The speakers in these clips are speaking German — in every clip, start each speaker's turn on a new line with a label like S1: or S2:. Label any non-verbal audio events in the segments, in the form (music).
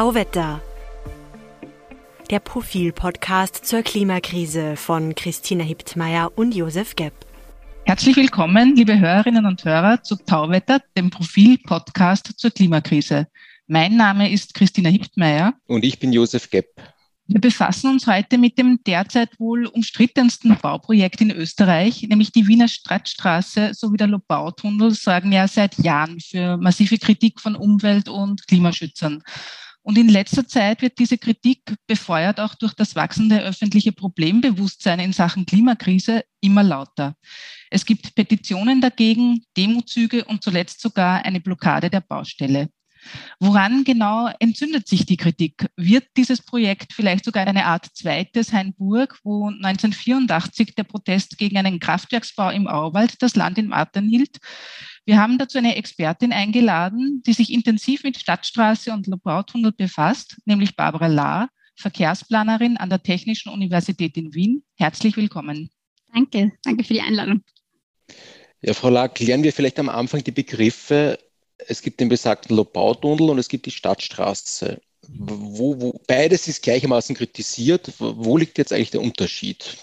S1: Tauwetter. Der Profil-Podcast zur Klimakrise von Christina Hiptmeier und Josef Gepp.
S2: Herzlich willkommen, liebe Hörerinnen und Hörer, zu Tauwetter, dem Profil-Podcast zur Klimakrise. Mein Name ist Christina Hiptmeier.
S3: Und ich bin Josef Gepp.
S2: Wir befassen uns heute mit dem derzeit wohl umstrittensten Bauprojekt in Österreich, nämlich die Wiener Stadtstraße sowie der Lobautunnel sorgen ja seit Jahren für massive Kritik von Umwelt- und Klimaschützern. Und in letzter Zeit wird diese Kritik befeuert auch durch das wachsende öffentliche Problembewusstsein in Sachen Klimakrise immer lauter. Es gibt Petitionen dagegen, Demozüge und zuletzt sogar eine Blockade der Baustelle. Woran genau entzündet sich die Kritik? Wird dieses Projekt vielleicht sogar eine Art zweites Hainburg, wo 1984 der Protest gegen einen Kraftwerksbau im Auwald das Land in Atem hielt? Wir haben dazu eine Expertin eingeladen, die sich intensiv mit Stadtstraße und Lobautunnel befasst, nämlich Barbara Lahr, Verkehrsplanerin an der Technischen Universität in Wien. Herzlich willkommen.
S4: Danke, danke für die Einladung.
S3: Ja, Frau Lahr, klären wir vielleicht am Anfang die Begriffe es gibt den besagten Lobautunnel und es gibt die Stadtstraße. Wo, wo, beides ist gleichermaßen kritisiert. Wo liegt jetzt eigentlich der Unterschied?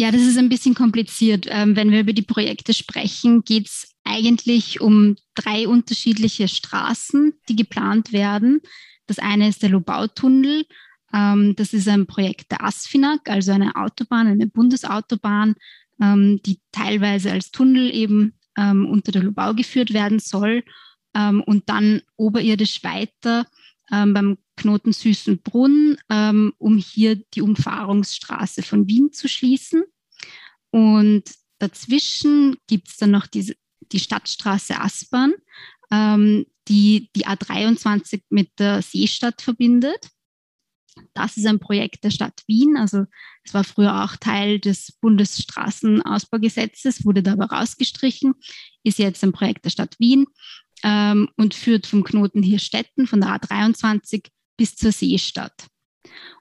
S4: Ja, das ist ein bisschen kompliziert. Ähm, wenn wir über die Projekte sprechen, geht es eigentlich um drei unterschiedliche Straßen, die geplant werden. Das eine ist der Lobautunnel. Ähm, das ist ein Projekt der ASFINAG, also eine Autobahn, eine Bundesautobahn, ähm, die teilweise als Tunnel eben unter der Lubau geführt werden soll und dann oberirdisch weiter beim Knoten Süßenbrunn, ähm, um hier die Umfahrungsstraße von Wien zu schließen. Und dazwischen gibt es dann noch diese, die Stadtstraße Aspern, ähm, die die A23 mit der Seestadt verbindet. Das ist ein Projekt der Stadt Wien. Also es war früher auch Teil des Bundesstraßenausbaugesetzes, wurde da aber rausgestrichen, ist jetzt ein Projekt der Stadt Wien ähm, und führt vom Knoten Hirstetten von der A23 bis zur Seestadt.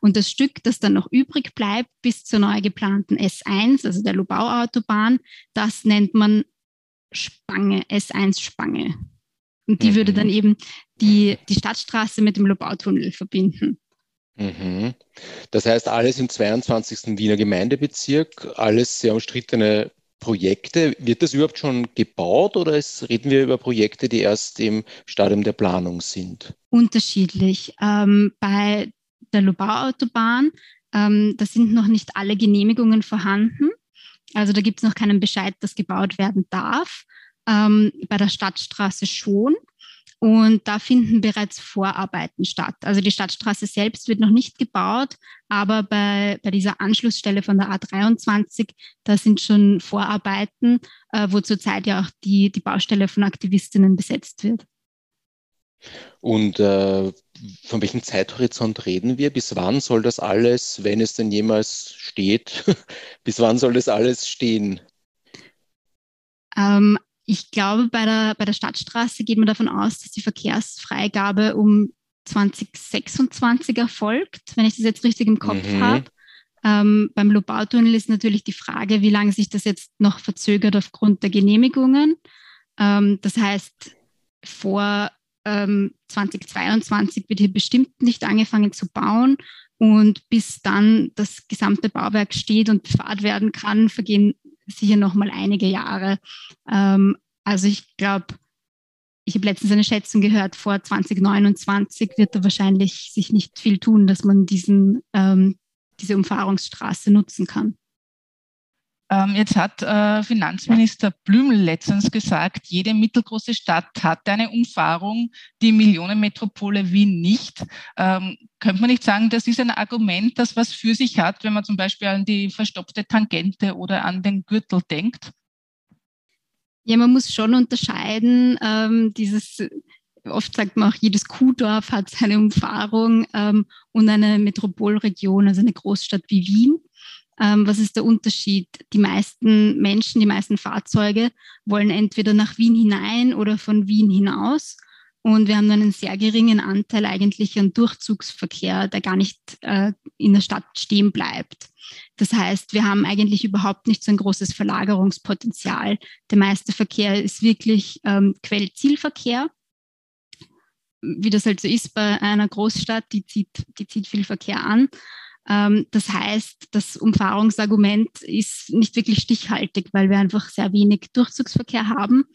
S4: Und das Stück, das dann noch übrig bleibt bis zur neu geplanten S1, also der Lubau-Autobahn, das nennt man Spange, S1 Spange. Und die mhm. würde dann eben die, die Stadtstraße mit dem Lubautunnel verbinden.
S3: Mhm. Das heißt, alles im 22. Wiener Gemeindebezirk, alles sehr umstrittene Projekte. Wird das überhaupt schon gebaut oder ist, reden wir über Projekte, die erst im Stadium der Planung sind?
S4: Unterschiedlich. Ähm, bei der Lubau-Autobahn, ähm, da sind noch nicht alle Genehmigungen vorhanden. Also da gibt es noch keinen Bescheid, dass gebaut werden darf. Ähm, bei der Stadtstraße schon. Und da finden bereits Vorarbeiten statt. Also die Stadtstraße selbst wird noch nicht gebaut, aber bei, bei dieser Anschlussstelle von der A23, da sind schon Vorarbeiten, äh, wo zurzeit ja auch die, die Baustelle von Aktivistinnen besetzt wird.
S3: Und äh, von welchem Zeithorizont reden wir? Bis wann soll das alles, wenn es denn jemals steht, (laughs) bis wann soll das alles stehen?
S4: Ähm, ich glaube, bei der, bei der Stadtstraße geht man davon aus, dass die Verkehrsfreigabe um 2026 erfolgt, wenn ich das jetzt richtig im Kopf mhm. habe. Ähm, beim Lobautunnel ist natürlich die Frage, wie lange sich das jetzt noch verzögert aufgrund der Genehmigungen. Ähm, das heißt, vor ähm, 2022 wird hier bestimmt nicht angefangen zu bauen. Und bis dann das gesamte Bauwerk steht und befahrt werden kann, vergehen sicher noch mal einige Jahre. Ähm, also ich glaube, ich habe letztens eine Schätzung gehört, vor 2029 wird da wahrscheinlich sich nicht viel tun, dass man diesen, ähm, diese Umfahrungsstraße nutzen kann.
S2: Ähm, jetzt hat äh, Finanzminister Blümel letztens gesagt, jede mittelgroße Stadt hat eine Umfahrung, die Millionenmetropole Wien nicht. Ähm, könnte man nicht sagen, das ist ein Argument, das was für sich hat, wenn man zum Beispiel an die verstopfte Tangente oder an den Gürtel denkt?
S4: Ja, man muss schon unterscheiden, ähm, dieses oft sagt man auch, jedes Kuhdorf hat seine Umfahrung ähm, und eine Metropolregion, also eine Großstadt wie Wien. Ähm, was ist der Unterschied? Die meisten Menschen, die meisten Fahrzeuge wollen entweder nach Wien hinein oder von Wien hinaus. Und wir haben einen sehr geringen Anteil eigentlich an Durchzugsverkehr, der gar nicht äh, in der Stadt stehen bleibt. Das heißt, wir haben eigentlich überhaupt nicht so ein großes Verlagerungspotenzial. Der meiste Verkehr ist wirklich ähm, Quell-Zielverkehr. wie das halt so ist bei einer Großstadt, die zieht, die zieht viel Verkehr an. Ähm, das heißt, das Umfahrungsargument ist nicht wirklich stichhaltig, weil wir einfach sehr wenig Durchzugsverkehr haben.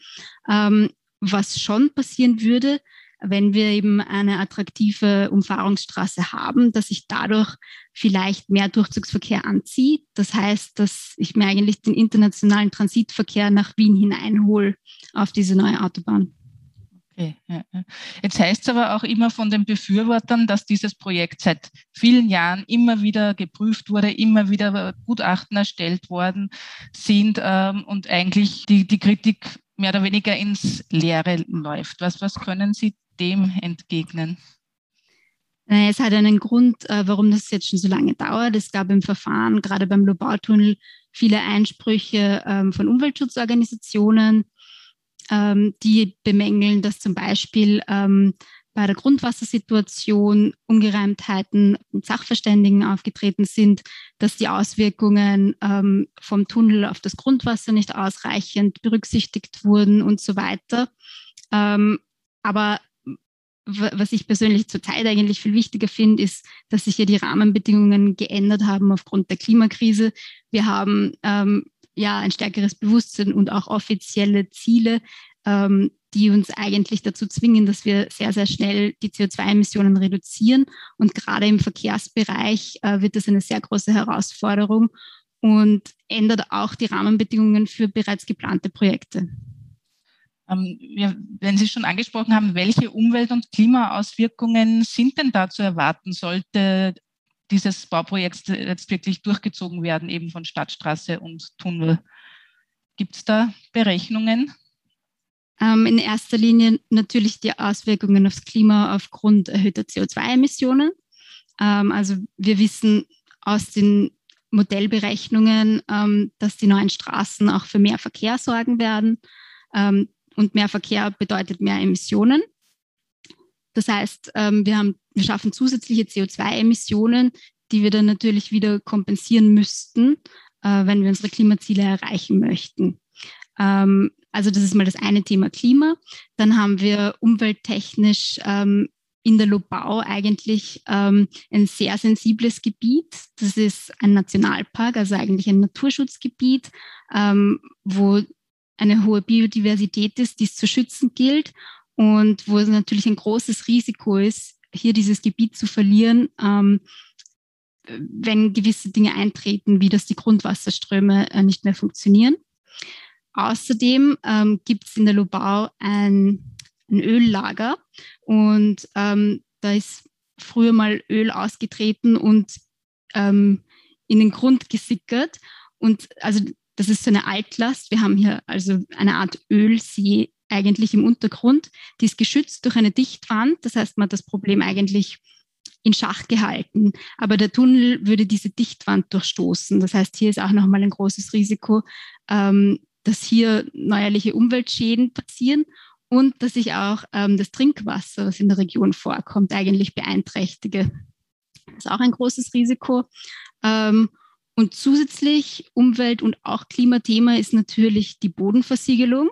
S4: Ähm, was schon passieren würde, wenn wir eben eine attraktive Umfahrungsstraße haben, dass ich dadurch vielleicht mehr Durchzugsverkehr anziehe. Das heißt, dass ich mir eigentlich den internationalen Transitverkehr nach Wien hineinhole auf diese neue Autobahn.
S2: Okay. Jetzt heißt es aber auch immer von den Befürwortern, dass dieses Projekt seit vielen Jahren immer wieder geprüft wurde, immer wieder Gutachten erstellt worden sind ähm, und eigentlich die, die Kritik mehr oder weniger ins Leere läuft. Was, was können Sie dem entgegnen?
S4: Es hat einen Grund, äh, warum das jetzt schon so lange dauert. Es gab im Verfahren, gerade beim Lobautunnel, viele Einsprüche ähm, von Umweltschutzorganisationen, die bemängeln, dass zum Beispiel ähm, bei der Grundwassersituation Ungereimtheiten und Sachverständigen aufgetreten sind, dass die Auswirkungen vom Tunnel auf das Grundwasser nicht ausreichend berücksichtigt wurden und so weiter. aber was ich persönlich zurzeit eigentlich viel wichtiger finde, ist, dass sich ja die Rahmenbedingungen geändert haben aufgrund der Klimakrise. Wir haben ähm, ja ein stärkeres Bewusstsein und auch offizielle Ziele, ähm, die uns eigentlich dazu zwingen, dass wir sehr, sehr schnell die CO2-Emissionen reduzieren. Und gerade im Verkehrsbereich äh, wird das eine sehr große Herausforderung und ändert auch die Rahmenbedingungen für bereits geplante Projekte.
S2: Ähm, ja, wenn Sie schon angesprochen haben, welche Umwelt- und Klimaauswirkungen sind denn da zu erwarten, sollte dieses Bauprojekt jetzt wirklich durchgezogen werden, eben von Stadtstraße und Tunnel? Gibt es da Berechnungen?
S4: Ähm, in erster Linie natürlich die Auswirkungen aufs Klima aufgrund erhöhter CO2-Emissionen. Ähm, also wir wissen aus den Modellberechnungen, ähm, dass die neuen Straßen auch für mehr Verkehr sorgen werden. Und mehr Verkehr bedeutet mehr Emissionen. Das heißt, ähm, wir, haben, wir schaffen zusätzliche CO2-Emissionen, die wir dann natürlich wieder kompensieren müssten, äh, wenn wir unsere Klimaziele erreichen möchten. Ähm, also das ist mal das eine Thema Klima. Dann haben wir umwelttechnisch ähm, in der Lobau eigentlich ein sehr sensibles Gebiet. Das ist ein Nationalpark, also eigentlich ein Naturschutzgebiet, wo eine hohe Biodiversität ist, die es zu schützen gilt und wo es natürlich ein großes Risiko ist, hier dieses Gebiet zu verlieren, ähm, wenn gewisse Dinge eintreten, wie dass die Grundwasserströme äh, nicht mehr funktionieren. Außerdem ähm, gibt es in der Lobau ein, ein Öllager und ähm, da ist früher mal Öl ausgetreten und ähm, in den Grund gesickert. Und also das ist so eine Altlast. Wir haben hier also eine Art Ölsee eigentlich im Untergrund. Die ist geschützt durch eine Dichtwand. Das heißt, man hat das Problem eigentlich in Schach gehalten. Aber der Tunnel würde diese Dichtwand durchstoßen. Das heißt, hier ist auch nochmal ein großes Risiko, ähm, dass hier neuerliche Umweltschäden passieren und dass ich auch ähm, das Trinkwasser, was in der Region vorkommt, eigentlich beeinträchtige. Das ist auch ein großes Risiko. Ähm, und zusätzlich Umwelt- und auch Klimathema ist natürlich die Bodenversiegelung.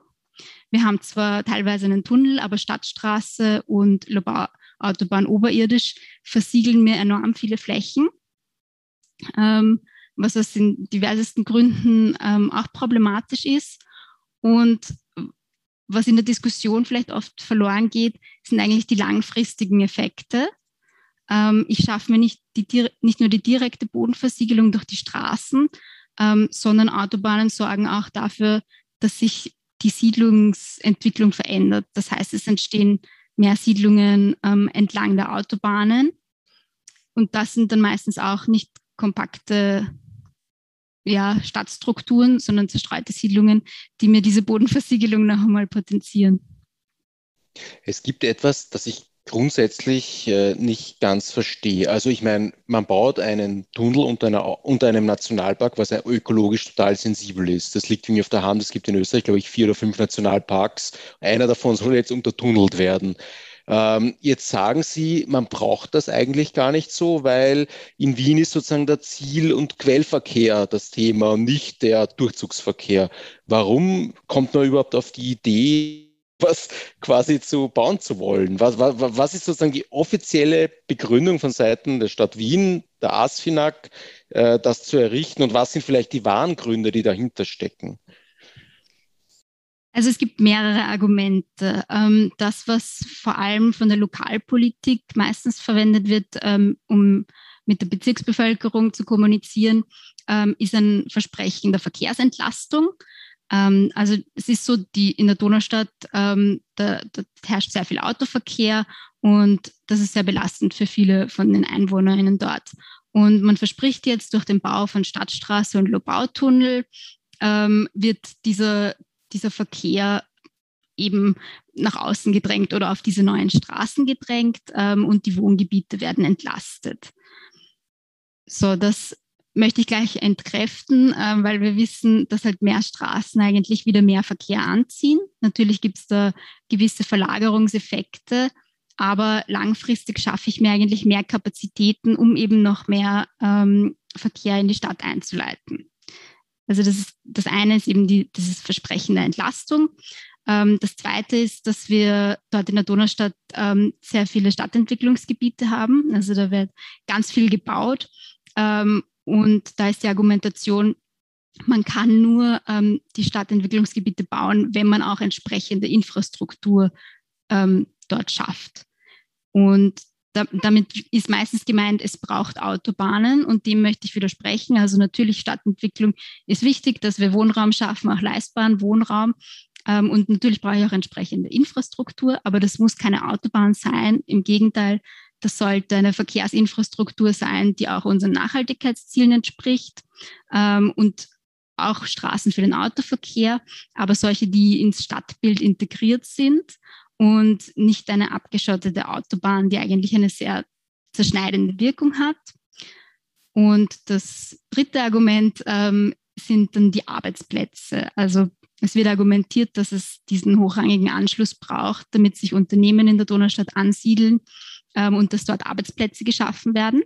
S4: Wir haben zwar teilweise einen Tunnel, aber Stadtstraße und Autobahn oberirdisch versiegeln mir enorm viele Flächen, ähm, was aus den diversesten Gründen ähm, auch problematisch ist. Und was in der Diskussion vielleicht oft verloren geht, sind eigentlich die langfristigen Effekte. Ähm, ich schaffe mir nicht, die, nicht nur die direkte Bodenversiegelung durch die Straßen, ähm, sondern Autobahnen sorgen auch dafür, dass sich die Siedlungsentwicklung verändert. Das heißt, es entstehen mehr Siedlungen ähm, entlang der Autobahnen. Und das sind dann meistens auch nicht kompakte ja, Stadtstrukturen, sondern zerstreute Siedlungen, die mir diese Bodenversiegelung noch einmal potenzieren.
S3: Es gibt etwas, das ich grundsätzlich äh, nicht ganz verstehe. Also ich meine, man baut einen Tunnel unter, einer, unter einem Nationalpark, was ja ökologisch total sensibel ist. Das liegt irgendwie auf der Hand. Es gibt in Österreich, glaube ich, vier oder fünf Nationalparks. Einer davon soll jetzt untertunnelt werden. Ähm, jetzt sagen Sie, man braucht das eigentlich gar nicht so, weil in Wien ist sozusagen der Ziel- und Quellverkehr das Thema und nicht der Durchzugsverkehr. Warum kommt man überhaupt auf die Idee, was quasi zu bauen zu wollen? Was, was, was ist sozusagen die offizielle Begründung von Seiten der Stadt Wien, der ASFINAG, äh, das zu errichten und was sind vielleicht die wahren Gründe, die dahinter stecken?
S4: Also es gibt mehrere Argumente. Ähm, das, was vor allem von der Lokalpolitik meistens verwendet wird, ähm, um mit der Bezirksbevölkerung zu kommunizieren, ähm, ist ein Versprechen der Verkehrsentlastung. Also es ist so, die in der Donaustadt, da, da herrscht sehr viel Autoverkehr und das ist sehr belastend für viele von den EinwohnerInnen dort. Und man verspricht jetzt durch den Bau von Stadtstraße und Lobautunnel ähm, wird dieser, dieser Verkehr eben nach außen gedrängt oder auf diese neuen Straßen gedrängt ähm, und die Wohngebiete werden entlastet. So, das möchte ich gleich entkräften, äh, weil wir wissen, dass halt mehr Straßen eigentlich wieder mehr Verkehr anziehen. Natürlich gibt es da gewisse Verlagerungseffekte, aber langfristig schaffe ich mir eigentlich mehr Kapazitäten, um eben noch mehr ähm, Verkehr in die Stadt einzuleiten. Also das, ist, das eine ist eben die, dieses Versprechen der Entlastung. Ähm, das zweite ist, dass wir dort in der Donaustadt ähm, sehr viele Stadtentwicklungsgebiete haben. Also da wird ganz viel gebaut. Ähm, und da ist die Argumentation, man kann nur ähm, die Stadtentwicklungsgebiete bauen, wenn man auch entsprechende Infrastruktur ähm, dort schafft. Und da, damit ist meistens gemeint, es braucht Autobahnen und dem möchte ich widersprechen. Also natürlich Stadtentwicklung ist wichtig, dass wir Wohnraum schaffen, auch leistbaren Wohnraum. Ähm, und natürlich brauche ich auch entsprechende Infrastruktur, aber das muss keine Autobahn sein. Im Gegenteil, das sollte eine Verkehrsinfrastruktur sein, die auch unseren Nachhaltigkeitszielen entspricht ähm, und auch Straßen für den Autoverkehr, aber solche, die ins Stadtbild integriert sind und nicht eine abgeschottete Autobahn, die eigentlich eine sehr zerschneidende Wirkung hat. Und das dritte Argument ähm, sind dann die Arbeitsplätze. Also es wird argumentiert, dass es diesen hochrangigen Anschluss braucht, damit sich Unternehmen in der Donaustadt ansiedeln ähm, und dass dort Arbeitsplätze geschaffen werden.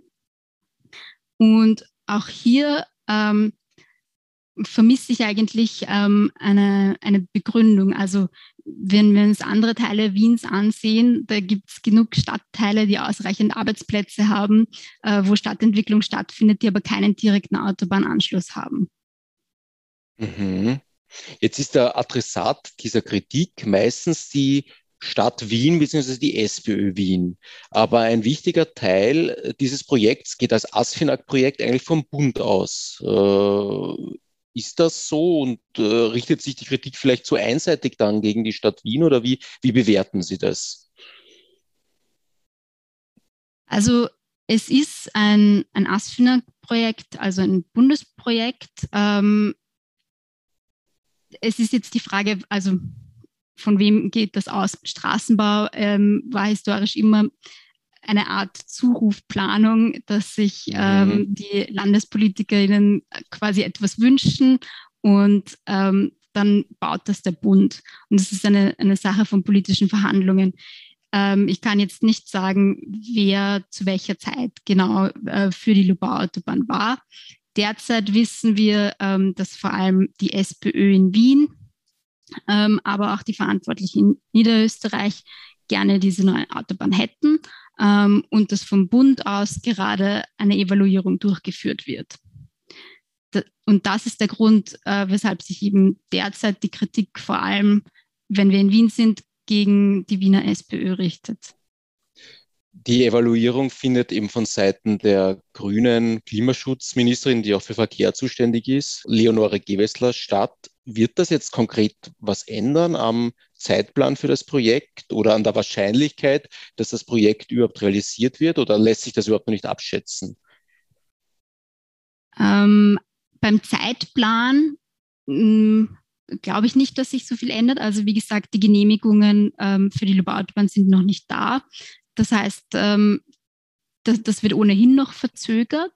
S4: Und auch hier ähm, vermisse ich eigentlich ähm, eine, eine Begründung. Also wenn wir uns andere Teile Wiens ansehen, da gibt es genug Stadtteile, die ausreichend Arbeitsplätze haben, äh, wo Stadtentwicklung stattfindet, die aber keinen direkten Autobahnanschluss haben.
S3: Mhm. Jetzt ist der Adressat dieser Kritik meistens die Stadt Wien bzw. die SPÖ Wien. Aber ein wichtiger Teil dieses Projekts geht als ASFINAG-Projekt eigentlich vom Bund aus. Äh, ist das so und äh, richtet sich die Kritik vielleicht zu einseitig dann gegen die Stadt Wien oder wie, wie bewerten Sie das?
S4: Also es ist ein, ein ASFINAG-Projekt, also ein Bundesprojekt. Ähm, es ist jetzt die Frage, also von wem geht das aus? Straßenbau ähm, war historisch immer eine Art Zurufplanung, dass sich mhm. ähm, die LandespolitikerInnen quasi etwas wünschen und ähm, dann baut das der Bund. Und das ist eine, eine Sache von politischen Verhandlungen. Ähm, ich kann jetzt nicht sagen, wer zu welcher Zeit genau äh, für die Lubau-Autobahn war. Derzeit wissen wir, ähm, dass vor allem die SPÖ in Wien, ähm, aber auch die Verantwortlichen in Niederösterreich gerne diese neue Autobahn hätten ähm, und dass vom Bund aus gerade eine Evaluierung durchgeführt wird. Und das ist der Grund, äh, weshalb sich eben derzeit die Kritik vor allem, wenn wir in Wien sind, gegen die Wiener SPÖ richtet.
S3: Die Evaluierung findet eben von Seiten der grünen Klimaschutzministerin, die auch für Verkehr zuständig ist, Leonore Gewessler, statt. Wird das jetzt konkret was ändern am Zeitplan für das Projekt oder an der Wahrscheinlichkeit, dass das Projekt überhaupt realisiert wird oder lässt sich das überhaupt noch nicht abschätzen?
S4: Ähm, beim Zeitplan hm, glaube ich nicht, dass sich so viel ändert. Also wie gesagt, die Genehmigungen ähm, für die Lobau-Autobahn sind noch nicht da. Das heißt, ähm, das, das, wird ohnehin noch verzögert.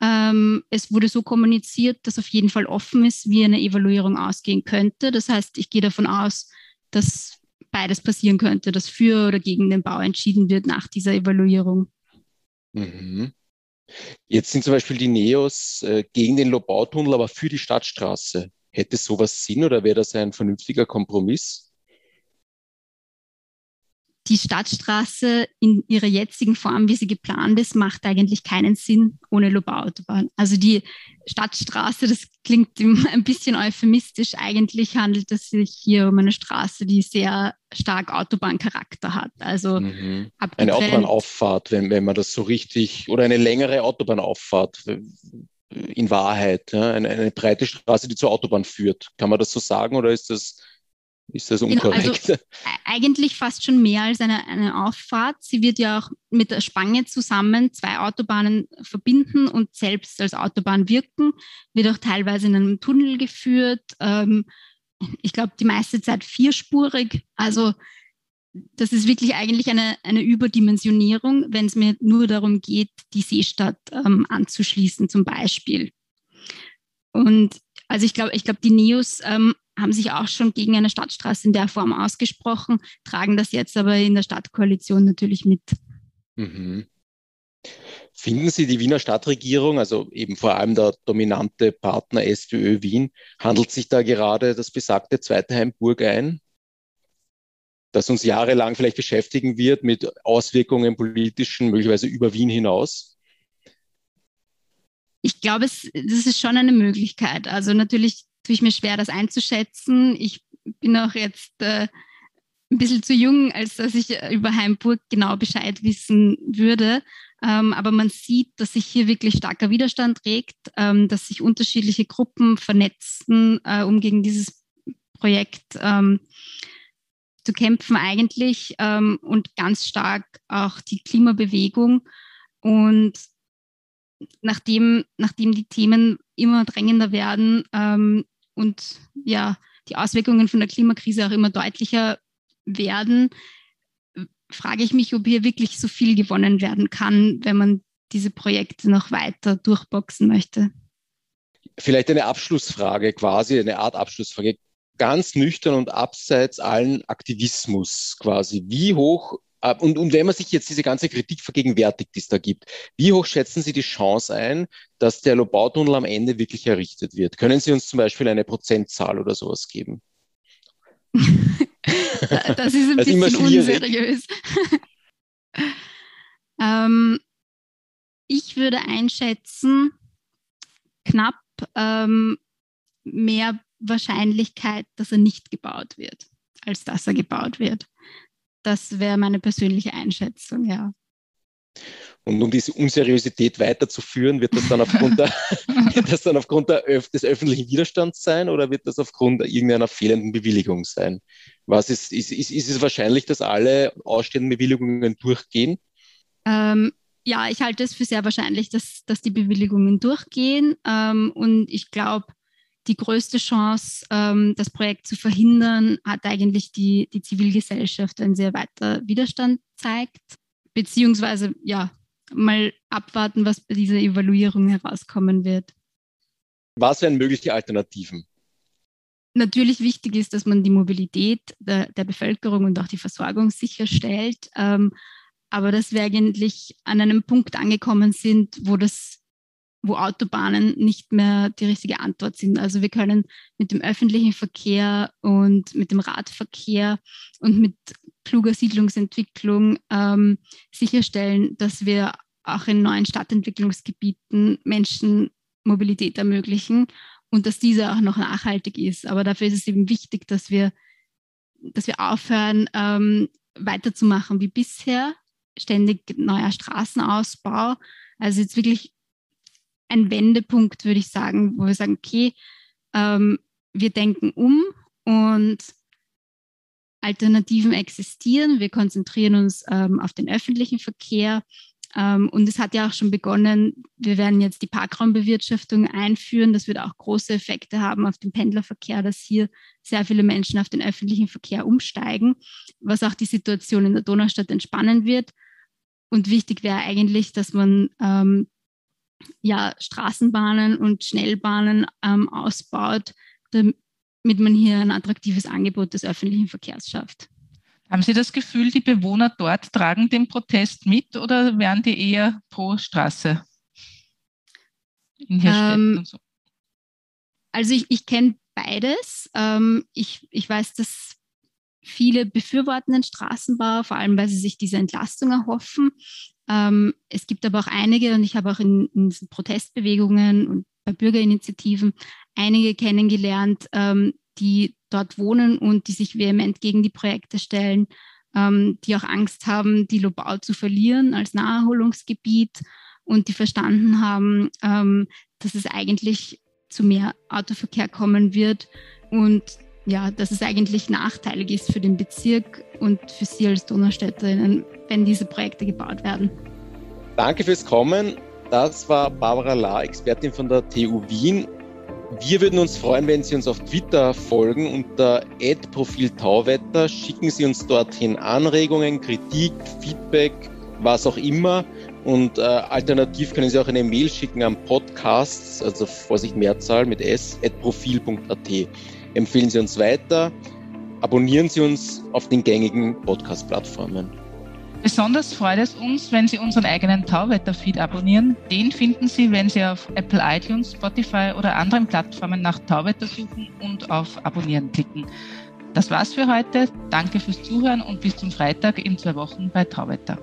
S4: Ähm, es wurde so kommuniziert, dass auf jeden Fall offen ist, wie eine Evaluierung ausgehen könnte. Das heißt, ich gehe davon aus, dass beides passieren könnte, dass für oder gegen den Bau entschieden wird nach dieser Evaluierung.
S3: Mhm. Jetzt sind zum Beispiel die Neos äh, gegen den Lobautunnel, aber für die Stadtstraße. Hätte sowas Sinn oder wäre das ein vernünftiger Kompromiss?
S4: Die Stadtstraße in ihrer jetzigen Form, wie sie geplant ist, macht eigentlich keinen Sinn ohne Lobau-Autobahn. Also die Stadtstraße, das klingt (laughs) ein bisschen euphemistisch. Eigentlich handelt es sich hier um eine Straße, die sehr stark Autobahncharakter hat. Also
S3: mhm. eine Autobahnauffahrt, wenn, wenn man das so richtig, oder eine längere Autobahnauffahrt in Wahrheit, ja? eine, eine breite Straße, die zur Autobahn führt. Kann man das so sagen oder ist das ist das unkorrekt? Genau, also, (laughs)
S4: eigentlich fast schon mehr als eine, eine Auffahrt. Sie wird ja auch mit der Spange zusammen zwei Autobahnen verbinden und selbst als Autobahn wirken, wird auch teilweise in einem Tunnel geführt. Ähm, ich glaube, die meiste Zeit vierspurig. Also das ist wirklich eigentlich eine, eine Überdimensionierung, wenn es mir nur darum geht, die Seestadt ähm, anzuschließen zum Beispiel. Und also ich glaube, ich glaube, die Neos ähm, haben sich auch schon gegen eine Stadtstraße in der Form ausgesprochen, tragen das jetzt aber in der Stadtkoalition natürlich mit.
S3: Mhm. Finden Sie die Wiener Stadtregierung, also eben vor allem der dominante Partner SPÖ Wien, handelt sich da gerade das besagte zweite Heimburg ein, das uns jahrelang vielleicht beschäftigen wird mit Auswirkungen politischen, möglicherweise über Wien hinaus?
S4: Ich glaube, es, das ist schon eine Möglichkeit. Also natürlich tue ich mir schwer, das einzuschätzen. Ich bin auch jetzt äh, ein bisschen zu jung, als dass ich über Heimburg genau Bescheid wissen würde. Ähm, aber man sieht, dass sich hier wirklich starker Widerstand regt, ähm, dass sich unterschiedliche Gruppen vernetzen, äh, um gegen dieses Projekt ähm, zu kämpfen eigentlich ähm, und ganz stark auch die Klimabewegung. Und nachdem, nachdem die Themen immer drängender werden, ähm, und ja, die Auswirkungen von der Klimakrise auch immer deutlicher werden, frage ich mich, ob hier wirklich so viel gewonnen werden kann, wenn man diese Projekte noch weiter durchboxen möchte.
S3: Vielleicht eine Abschlussfrage, quasi eine Art Abschlussfrage, ganz nüchtern und abseits allen Aktivismus quasi. Wie hoch und, und wenn man sich jetzt diese ganze Kritik vergegenwärtigt, die es da gibt, wie hoch schätzen Sie die Chance ein, dass der Lobautunnel am Ende wirklich errichtet wird? Können Sie uns zum Beispiel eine Prozentzahl oder sowas geben? (laughs)
S4: das ist ein (laughs) das bisschen ist unseriös. (laughs) ähm, ich würde einschätzen, knapp ähm, mehr Wahrscheinlichkeit, dass er nicht gebaut wird, als dass er gebaut wird. Das wäre meine persönliche Einschätzung, ja.
S3: Und um diese Unseriosität weiterzuführen, wird das dann aufgrund, der, (laughs) (laughs) das dann aufgrund der, des öffentlichen Widerstands sein oder wird das aufgrund irgendeiner fehlenden Bewilligung sein? Was ist, ist, ist, ist es wahrscheinlich, dass alle ausstehenden Bewilligungen durchgehen?
S4: Ähm, ja, ich halte es für sehr wahrscheinlich, dass, dass die Bewilligungen durchgehen. Ähm, und ich glaube, die größte Chance, ähm, das Projekt zu verhindern, hat eigentlich die, die Zivilgesellschaft, wenn sie weiter Widerstand zeigt. Beziehungsweise, ja, mal abwarten, was bei dieser Evaluierung herauskommen wird.
S3: Was wären mögliche Alternativen?
S4: Natürlich wichtig ist, dass man die Mobilität der, der Bevölkerung und auch die Versorgung sicherstellt. Ähm, aber dass wir eigentlich an einem Punkt angekommen sind, wo das wo Autobahnen nicht mehr die richtige Antwort sind. Also wir können mit dem öffentlichen Verkehr und mit dem Radverkehr und mit kluger Siedlungsentwicklung ähm, sicherstellen, dass wir auch in neuen Stadtentwicklungsgebieten Menschen Mobilität ermöglichen und dass diese auch noch nachhaltig ist. Aber dafür ist es eben wichtig, dass wir, dass wir aufhören, ähm, weiterzumachen wie bisher, ständig neuer Straßenausbau. Also jetzt wirklich ein Wendepunkt, würde ich sagen, wo wir sagen, okay, ähm, wir denken um und Alternativen existieren. Wir konzentrieren uns ähm, auf den öffentlichen Verkehr. Ähm, und es hat ja auch schon begonnen, wir werden jetzt die Parkraumbewirtschaftung einführen. Das wird auch große Effekte haben auf den Pendlerverkehr, dass hier sehr viele Menschen auf den öffentlichen Verkehr umsteigen, was auch die Situation in der Donaustadt entspannen wird. Und wichtig wäre eigentlich, dass man ähm, ja, Straßenbahnen und Schnellbahnen ähm, ausbaut, damit man hier ein attraktives Angebot des öffentlichen Verkehrs schafft.
S2: Haben Sie das Gefühl, die Bewohner dort tragen den Protest mit oder wären die eher pro Straße?
S4: Ähm, so? Also ich, ich kenne beides. Ähm, ich, ich weiß, dass Viele befürworten den Straßenbau, vor allem weil sie sich diese Entlastung erhoffen. Ähm, es gibt aber auch einige, und ich habe auch in, in Protestbewegungen und bei Bürgerinitiativen einige kennengelernt, ähm, die dort wohnen und die sich vehement gegen die Projekte stellen, ähm, die auch Angst haben, die Lobau zu verlieren als Naherholungsgebiet. Und die verstanden haben, ähm, dass es eigentlich zu mehr Autoverkehr kommen wird. Und ja, dass es eigentlich nachteilig ist für den Bezirk und für Sie als Donaustädterinnen, wenn diese Projekte gebaut werden.
S3: Danke fürs Kommen. Das war Barbara La, Expertin von der TU Wien. Wir würden uns freuen, wenn Sie uns auf Twitter folgen unter @profiltauwetter. Schicken Sie uns dorthin Anregungen, Kritik, Feedback, was auch immer. Und äh, alternativ können Sie auch eine Mail schicken am Podcasts, also Vorsicht Mehrzahl mit s, at profil.at. Empfehlen Sie uns weiter, abonnieren Sie uns auf den gängigen Podcast-Plattformen.
S2: Besonders freut es uns, wenn Sie unseren eigenen Tauwetter-Feed abonnieren. Den finden Sie, wenn Sie auf Apple iTunes, Spotify oder anderen Plattformen nach Tauwetter suchen und auf Abonnieren klicken. Das war's für heute. Danke fürs Zuhören und bis zum Freitag in zwei Wochen bei Tauwetter.